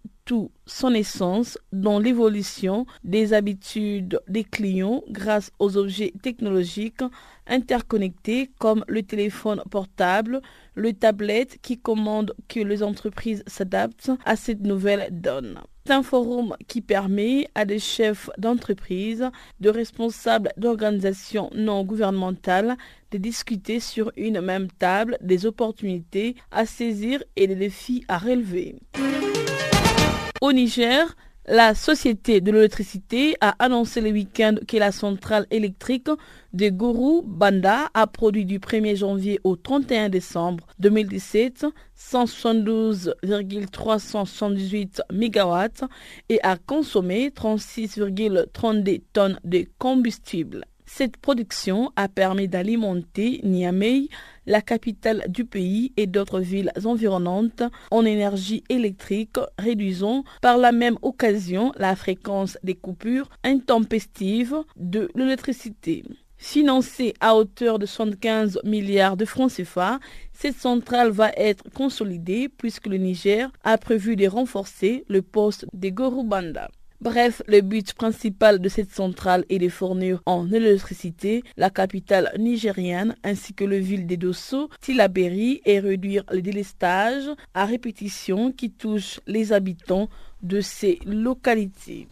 son essence dans l'évolution des habitudes des clients grâce aux objets technologiques interconnectés comme le téléphone portable, le tablette qui commande que les entreprises s'adaptent à cette nouvelle donne. C'est un forum qui permet à des chefs d'entreprise, de responsables d'organisations non gouvernementales de discuter sur une même table des opportunités à saisir et des défis à relever. Au Niger, la Société de l'électricité a annoncé le week-end que la centrale électrique de Gourou Banda a produit du 1er janvier au 31 décembre 2017 172,378 MW et a consommé 36,32 tonnes de combustible. Cette production a permis d'alimenter Niamey, la capitale du pays et d'autres villes environnantes en énergie électrique, réduisant par la même occasion la fréquence des coupures intempestives de l'électricité. Financée à hauteur de 75 milliards de francs CFA, cette centrale va être consolidée puisque le Niger a prévu de renforcer le poste de Gorubanda. Bref, le but principal de cette centrale est de fournir en électricité la capitale nigériane ainsi que le ville des Dosso, Tilaberi et réduire le délestage à répétition qui touche les habitants de ces localités.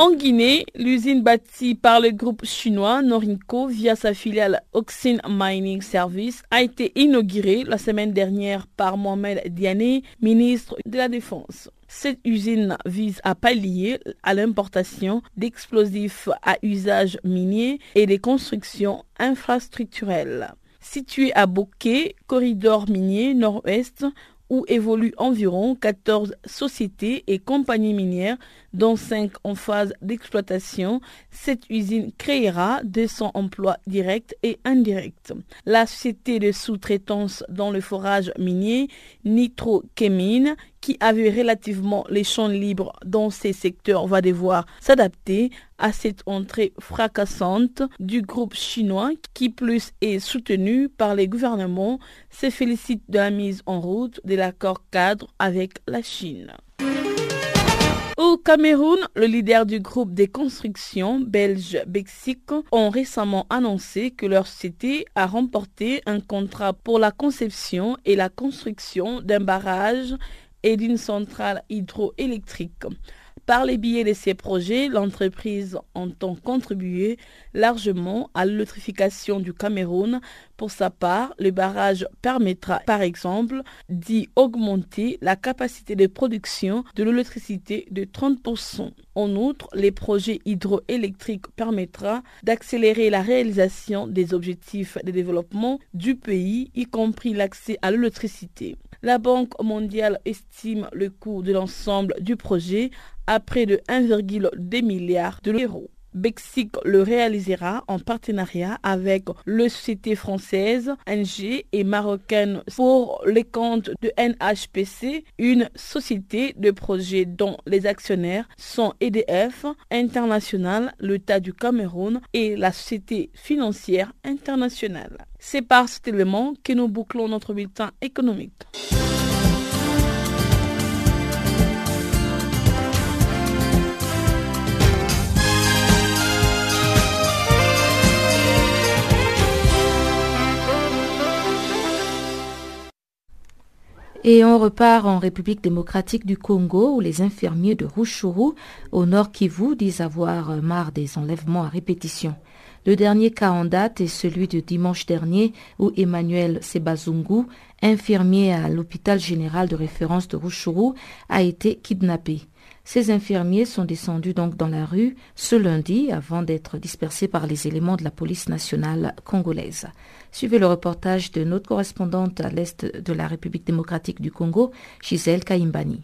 En Guinée, l'usine bâtie par le groupe chinois Norinco via sa filiale Oxin Mining Service a été inaugurée la semaine dernière par Mohamed Diané, ministre de la Défense. Cette usine vise à pallier à l'importation d'explosifs à usage minier et des constructions infrastructurelles. Située à Bokeh, corridor minier nord-ouest, où évoluent environ 14 sociétés et compagnies minières, dont 5 en phase d'exploitation. Cette usine créera 200 emplois directs et indirects. La société de sous-traitance dans le forage minier, Nitro Chemine, qui avait relativement les champs libres dans ces secteurs va devoir s'adapter à cette entrée fracassante du groupe chinois qui plus est soutenu par les gouvernements se félicite de la mise en route de l'accord cadre avec la Chine. Au Cameroun, le leader du groupe des constructions belge Bexic ont récemment annoncé que leur société a remporté un contrat pour la conception et la construction d'un barrage et d'une centrale hydroélectrique. Par les billets de ces projets, l'entreprise entend contribuer largement à l'électrification du Cameroun. Pour sa part, le barrage permettra par exemple d'y augmenter la capacité de production de l'électricité de 30%. En outre, les projets hydroélectriques permettra d'accélérer la réalisation des objectifs de développement du pays, y compris l'accès à l'électricité. La Banque mondiale estime le coût de l'ensemble du projet à près de 1,2 milliard d'euros. Bexic le réalisera en partenariat avec le société française NG et marocaine pour les comptes de NHPC, une société de projet dont les actionnaires sont EDF International, l'État du Cameroun et la Société financière internationale. C'est par cet élément que nous bouclons notre bulletin économique.
Et on repart en République démocratique du Congo où les infirmiers de Ruchuru au nord Kivu disent avoir marre des enlèvements à répétition. Le dernier cas en date est celui de dimanche dernier où Emmanuel Sebazungu, infirmier à l'hôpital général de référence de Ruchuru, a été kidnappé. Ces infirmiers sont descendus donc dans la rue ce lundi avant d'être dispersés par les éléments de la police nationale congolaise. Suivez le reportage de notre correspondante à l'est de la République démocratique du Congo, Gisèle Kaimbani.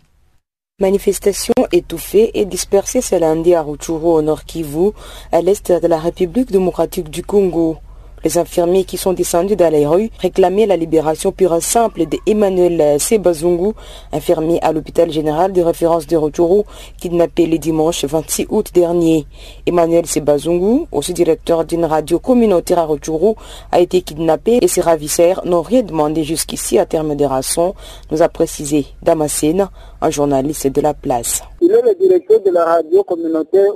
Manifestation étouffée et dispersée ce lundi à Rutshuru au nord Kivu, à l'est de la République démocratique du Congo. Les infirmiers qui sont descendus dans les rues réclamaient la libération pure et simple d'Emmanuel Sebazungu, infirmier à l'hôpital général de référence de Rutshuru, kidnappé le dimanche 26 août dernier. Emmanuel Sebazungu, aussi directeur d'une radio communautaire à Rutshuru, a été kidnappé et ses ravisseurs n'ont rien demandé jusqu'ici à terme de rançon, nous a précisé Damascène, un journaliste de la place.
Il est le directeur de la radio communautaire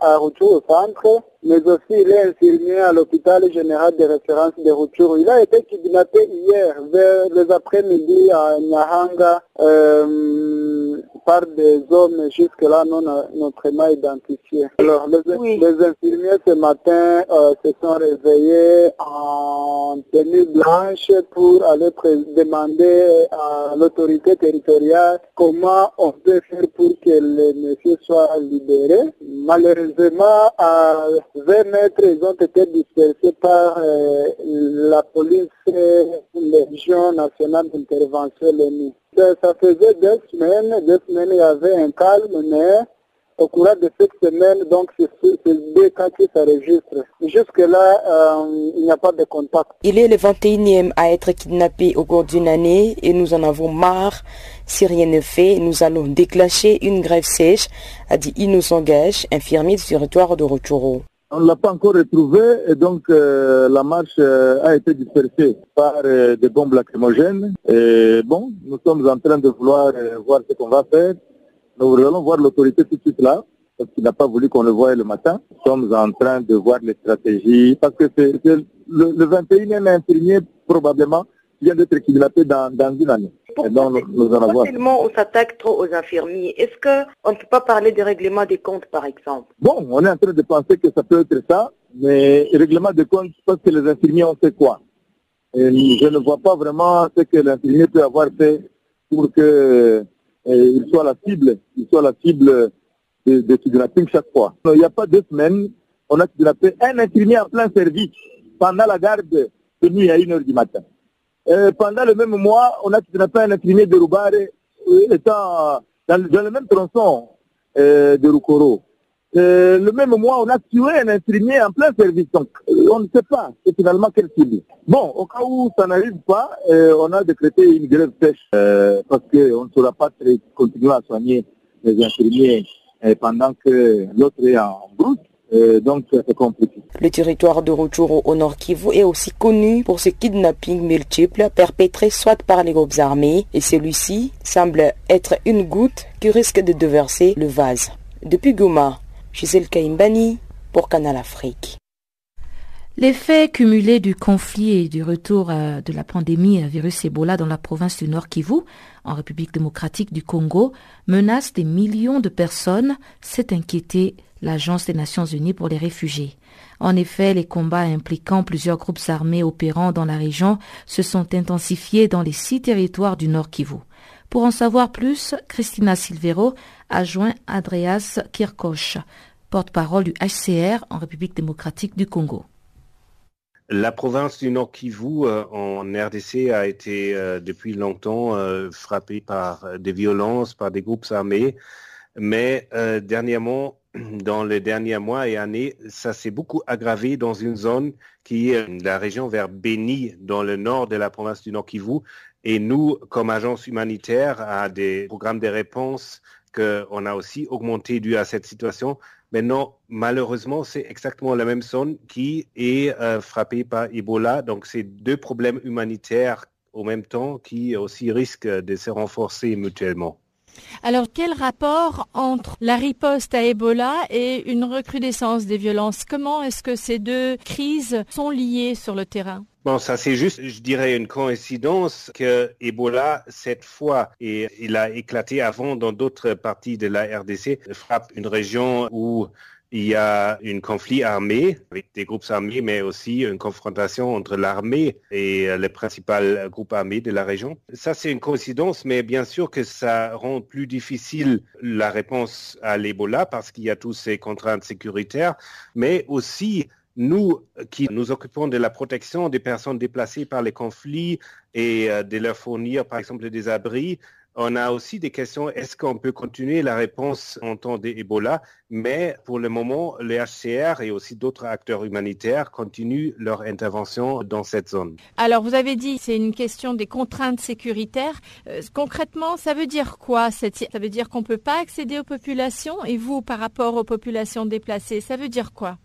à mais aussi il est infirmier à l'hôpital général de référence de Rutshuru. Il a été kidnappé hier vers les après-midi à Nyahanga euh, par des hommes jusque-là non notamment identifiés. Alors les, les infirmiers ce matin euh, se sont réveillés en tenue blanche pour aller demander à l'autorité territoriale comment on peut faire pour que les messieurs soient libérés. Malheureusement, à 20 mètres, ils ont été dispersés par euh, la police et Légion nationale d'intervention, l'ENI. Ça, faisait deux semaines, deux semaines, il y avait un calme, mais au cours de cette semaine, donc c'est deux cas qui s'enregistrent. Jusque-là, euh, il n'y a pas de contact.
Il est le 21e à être kidnappé au cours d'une année et nous en avons marre. Si rien ne fait, nous allons déclencher une grève sèche, a dit Innocent Gage, infirmier du territoire de Roturo.
On ne l'a pas encore retrouvé et donc euh, la marche euh, a été dispersée par euh, des bombes lacrymogènes. Et bon, nous sommes en train de vouloir voir ce qu'on va faire.
Nous allons voir l'autorité tout de suite là, parce qu'il n'a pas voulu qu'on le voie le matin. Nous sommes en train de voir les stratégies, parce que c'est le, le 21e infirmier probablement vient d'être kidnappé dans, dans une année.
Pourquoi, nous, tellement on s'attaque trop aux infirmiers? Est-ce qu'on ne peut pas parler de règlement des comptes, par exemple?
Bon, on est en train de penser que ça peut être ça, mais règlement des comptes, parce que les infirmiers ont fait quoi? Et Je ne vois pas vraiment ce que l'infirmier peut avoir fait pour que il soit la cible, il soit la cible de, chaque fois. Il n'y a pas deux semaines, on a kidnappé un infirmier en plein service pendant la garde de nuit à 1h du matin. Euh, pendant le même mois, on a kidnappé un infirmier de Roubare étant dans, dans, le même tronçon euh, de Rukoro. Euh, le même mois, on a tué un infirmier en plein service. Donc, on ne sait pas finalement quel cible. Bon, au cas où ça n'arrive pas, on a décrété une grève sèche parce qu'on ne saura pas continuer à soigner les infirmiers pendant que l'autre est en brousse. Euh, donc c'est compliqué.
Le territoire de Rutshuru au nord Kivu est aussi connu pour ses kidnappings multiples perpétrés soit par les groupes armés et celui-ci semble être une goutte qui risque de déverser le vase. Depuis Goma, Gisèle Kaimbani pour Canal Afrique.
L'effet cumulé du conflit et du retour de la pandémie à virus Ebola dans la province du Nord Kivu, en République démocratique du Congo, menace des millions de personnes, s'est inquiété l'Agence des Nations Unies pour les réfugiés. En effet, les combats impliquant plusieurs groupes armés opérant dans la région se sont intensifiés dans les six territoires du Nord Kivu. Pour en savoir plus, Christina Silvero a joint Andreas Kirkoch, porte-parole du HCR en République démocratique du Congo.
La province du Nord Kivu euh, en RDC a été euh, depuis longtemps euh, frappée par des violences, par des groupes armés, mais dernièrement, dans les derniers mois et années, ça s'est beaucoup aggravé dans une zone qui est la région vers Béni, dans le nord de la province du Nord Kivu. Et nous, comme agence humanitaire, à des programmes de réponse qu'on a aussi augmenté dû à cette situation. Maintenant, malheureusement, c'est exactement la même zone qui est euh, frappée par Ebola. Donc, c'est deux problèmes humanitaires au même temps qui aussi risquent de se renforcer mutuellement.
Alors, quel rapport entre la riposte à Ebola et une recrudescence des violences? Comment est-ce que ces deux crises sont liées sur le terrain?
Bon, ça c'est juste, je dirais, une coïncidence que Ebola, cette fois, et il a éclaté avant dans d'autres parties de la RDC, frappe une région où il y a un conflit armé avec des groupes armés, mais aussi une confrontation entre l'armée et le principal groupe armé de la région. Ça, c'est une coïncidence, mais bien sûr que ça rend plus difficile la réponse à l'Ebola parce qu'il y a tous ces contraintes sécuritaires, mais aussi nous qui nous occupons de la protection des personnes déplacées par les conflits et euh, de leur fournir, par exemple, des abris, on a aussi des questions, est-ce qu'on peut continuer la réponse en temps d'Ebola Mais pour le moment, le HCR et aussi d'autres acteurs humanitaires continuent leur intervention dans cette zone.
Alors, vous avez dit, c'est une question des contraintes sécuritaires. Euh, concrètement, ça veut dire quoi Ça veut dire qu'on ne peut pas accéder aux populations? Et vous, par rapport aux populations déplacées, ça veut dire quoi?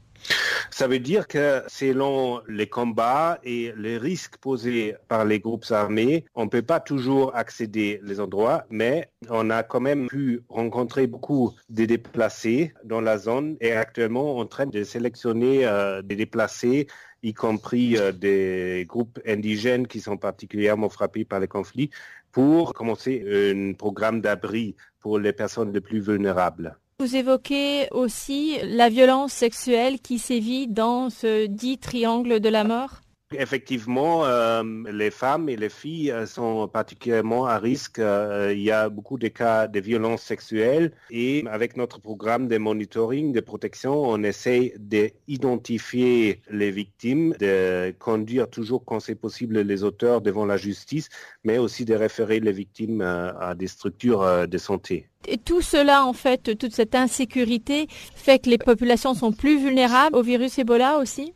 Ça veut dire que selon les combats et les risques posés par les groupes armés, on ne peut pas toujours accéder les endroits, mais on a quand même pu rencontrer beaucoup de déplacés dans la zone et actuellement en train de sélectionner euh, des déplacés y compris euh, des groupes indigènes qui sont particulièrement frappés par les conflits, pour commencer un programme d'abri pour les personnes les plus vulnérables.
Vous évoquez aussi la violence sexuelle qui sévit dans ce dit triangle de la mort?
Effectivement, euh, les femmes et les filles euh, sont particulièrement à risque. Euh, il y a beaucoup de cas de violences sexuelles et avec notre programme de monitoring, de protection, on essaie d'identifier les victimes, de conduire toujours quand c'est possible les auteurs devant la justice, mais aussi de référer les victimes à des structures de santé.
Et tout cela, en fait, toute cette insécurité fait que les populations sont plus vulnérables au virus Ebola aussi?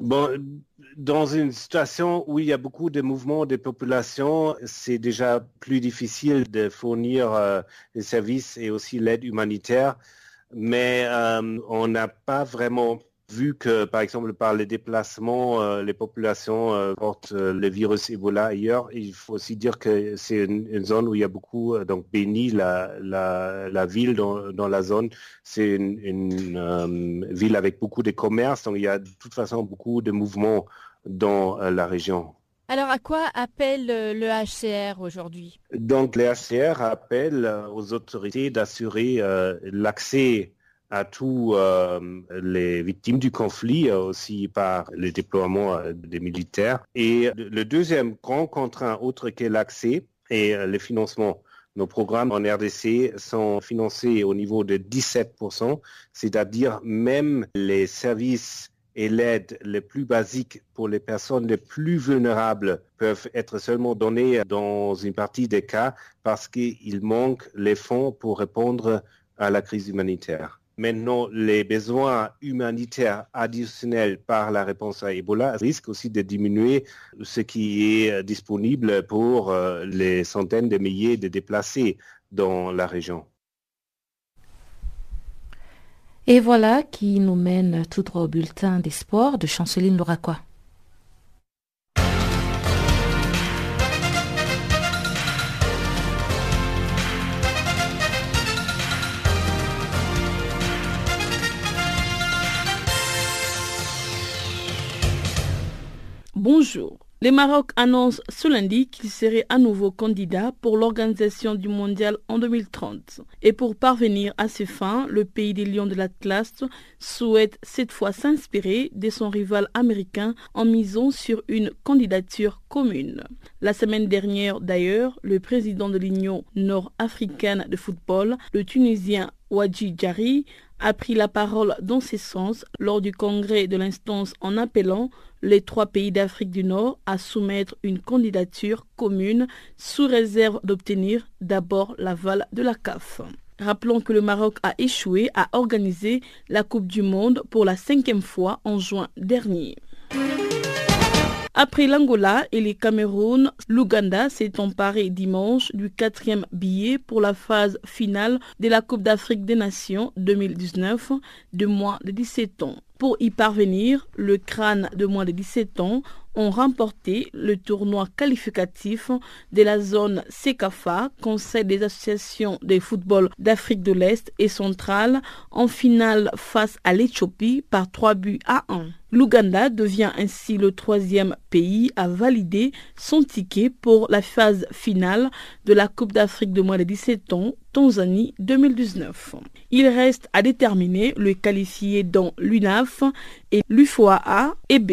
Bon, dans une situation où il y a beaucoup de mouvements de population, c'est déjà plus difficile de fournir euh, les services et aussi l'aide humanitaire, mais euh, on n'a pas vraiment vu que, par exemple, par les déplacements, euh, les populations euh, portent euh, le virus Ebola ailleurs, il faut aussi dire que c'est une, zone où il y a beaucoup, donc Béni, la, la, ville dans, la zone, c'est une, ville avec beaucoup de commerces, donc il y a de toute façon beaucoup de mouvements dans la région.
Alors, à quoi appelle le HCR aujourd'hui?
Donc, le HCR appelle aux autorités d'assurer l'accès à tous euh, les victimes du conflit, euh, aussi par le déploiement euh, des militaires. Et le deuxième grand contraint, autre que l'accès et le financement. Nos programmes en RDC sont financés au niveau de 17%, c'est-à-dire même les services et l'aide les plus basiques pour les personnes les plus vulnérables peuvent être seulement donnés dans une partie des cas parce qu'il manque les fonds pour répondre à la crise humanitaire. Maintenant, les besoins humanitaires additionnels par la réponse à Ebola risquent aussi de diminuer ce qui est disponible pour euh, les centaines de milliers de déplacés dans la région.
Et voilà qui nous mène tout droit au bulletin des sports de Chanceline Louraquois.
Bonjour. Le Maroc annonce ce lundi qu'il serait à nouveau candidat pour l'organisation du mondial en 2030. Et pour parvenir à ces fins, le pays des lions de l'Atlas souhaite cette fois s'inspirer de son rival américain en misant sur une candidature commune. La semaine dernière, d'ailleurs, le président de l'Union nord-africaine de football, le Tunisien Wadji Jari, a pris la parole dans ce sens lors du congrès de l'instance en appelant les trois pays d'Afrique du Nord à soumettre une candidature commune sous réserve d'obtenir d'abord l'aval de la CAF. Rappelons que le Maroc a échoué à organiser la Coupe du Monde pour la cinquième fois en juin dernier. Après l'Angola et les Cameroun, l'Ouganda s'est emparé dimanche du quatrième billet pour la phase finale de la Coupe d'Afrique des Nations 2019 de moins de 17 ans. Pour y parvenir, le crâne de moins de 17 ans ont remporté le tournoi qualificatif de la zone CECAFA, Conseil des associations de football d'Afrique de l'Est et centrale, en finale face à l'Éthiopie par 3 buts à 1. L'Ouganda devient ainsi le troisième pays à valider son ticket pour la phase finale de la Coupe d'Afrique de moins de 17 ans, Tanzanie 2019. Il reste à déterminer le qualifié dans l'UNAF et l'UFOA et B.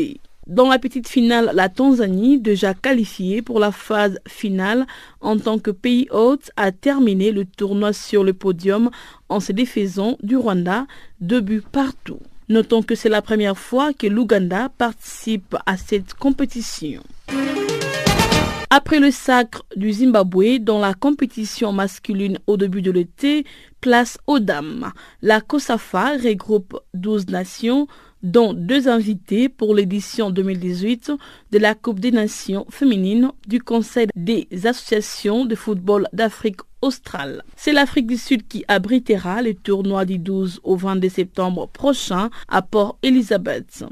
Dans la petite finale, la Tanzanie, déjà qualifiée pour la phase finale en tant que pays hôte, a terminé le tournoi sur le podium en se défaisant du Rwanda, deux buts partout. Notons que c'est la première fois que l'Ouganda participe à cette compétition. Après le sacre du Zimbabwe dans la compétition masculine au début de l'été, place aux dames. La COSAFA regroupe 12 nations, dont deux invités pour l'édition 2018 de la Coupe des Nations féminines du Conseil des associations de football d'Afrique australe. C'est l'Afrique du Sud qui abritera le tournoi du 12 au 22 septembre prochain à Port Elizabeth.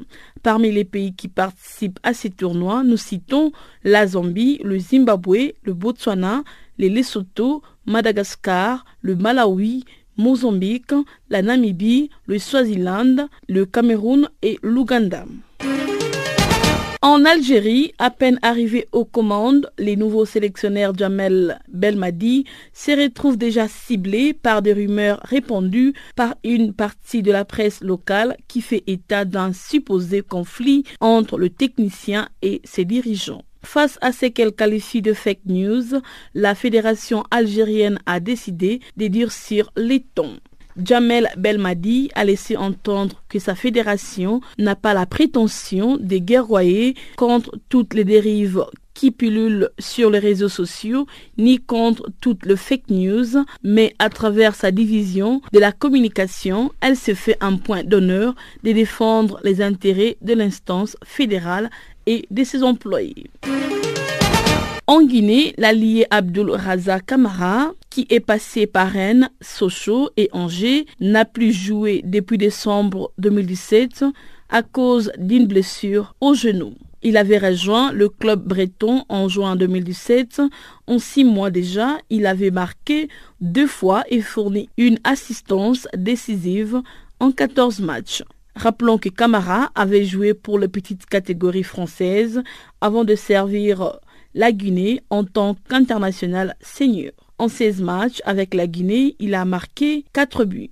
Parmi les pays qui participent à ces tournois, nous citons la Zambie, le Zimbabwe, le Botswana, les Lesotho, Madagascar, le Malawi, Mozambique, la Namibie, le Swaziland, le Cameroun et l'Ouganda. En Algérie, à peine arrivés aux commandes, les nouveaux sélectionnaires Jamel Belmadi se retrouvent déjà ciblés par des rumeurs répandues par une partie de la presse locale qui fait état d'un supposé conflit entre le technicien et ses dirigeants. Face à ce qu'elle qualifie de fake news, la fédération algérienne a décidé de durcir les tons. Jamel Belmadi a laissé entendre que sa fédération n'a pas la prétention de guerroyer contre toutes les dérives qui pullulent sur les réseaux sociaux, ni contre toutes les fake news, mais à travers sa division de la communication, elle se fait un point d'honneur de défendre les intérêts de l'instance fédérale et de ses employés. En Guinée, l'allié Abdul Raza Kamara, qui est passé par Rennes, Sochaux et Angers, n'a plus joué depuis décembre 2017 à cause d'une blessure au genou. Il avait rejoint le club breton en juin 2017. En six mois déjà, il avait marqué deux fois et fourni une assistance décisive en 14 matchs. Rappelons que Camara avait joué pour la petite catégorie française avant de servir la Guinée en tant qu'international senior. En 16 matchs avec la Guinée, il a marqué 4 buts.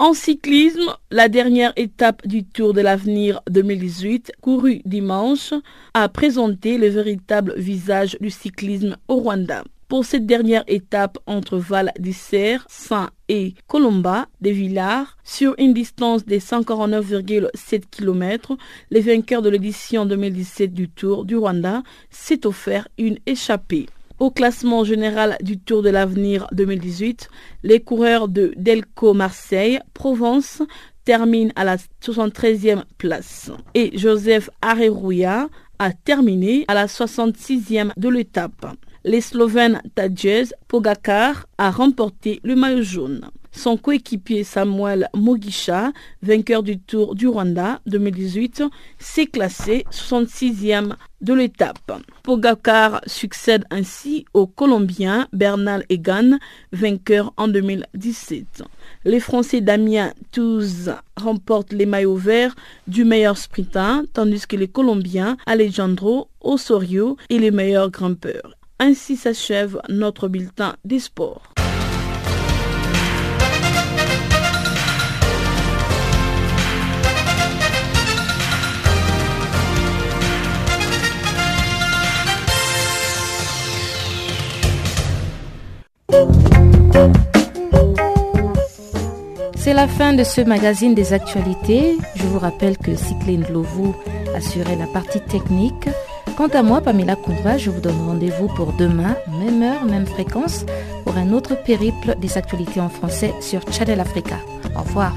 En cyclisme, la dernière étape du Tour de l'avenir 2018, courue dimanche, a présenté le véritable visage du cyclisme au Rwanda. Pour cette dernière étape entre Val d'Isère, Saint et Colomba des Villars, sur une distance de 149,7 km, les vainqueurs de l'édition 2017 du Tour du Rwanda s'est offert une échappée. Au classement général du Tour de l'avenir 2018, les coureurs de Delco Marseille, Provence, terminent à la 73e place et Joseph Arerouya a terminé à la 66e de l'étape. Les Slovènes Tadej Pogacar a remporté le maillot jaune. Son coéquipier Samuel Mogisha, vainqueur du Tour du Rwanda 2018, s'est classé 66e de l'étape. Pogacar succède ainsi au Colombien Bernal Egan, vainqueur en 2017. Les Français Damien Touze remportent les maillots verts du meilleur sprinter, tandis que les Colombiens Alejandro Osorio est les meilleurs grimpeurs. Ainsi s'achève notre bulletin des sports.
C'est la fin de ce magazine des actualités. Je vous rappelle que Cycline Lovou assurait la partie technique. Quant à moi, Pamela Koudra, je vous donne rendez-vous pour demain, même heure, même fréquence, pour un autre périple des actualités en français sur Channel Africa. Au revoir.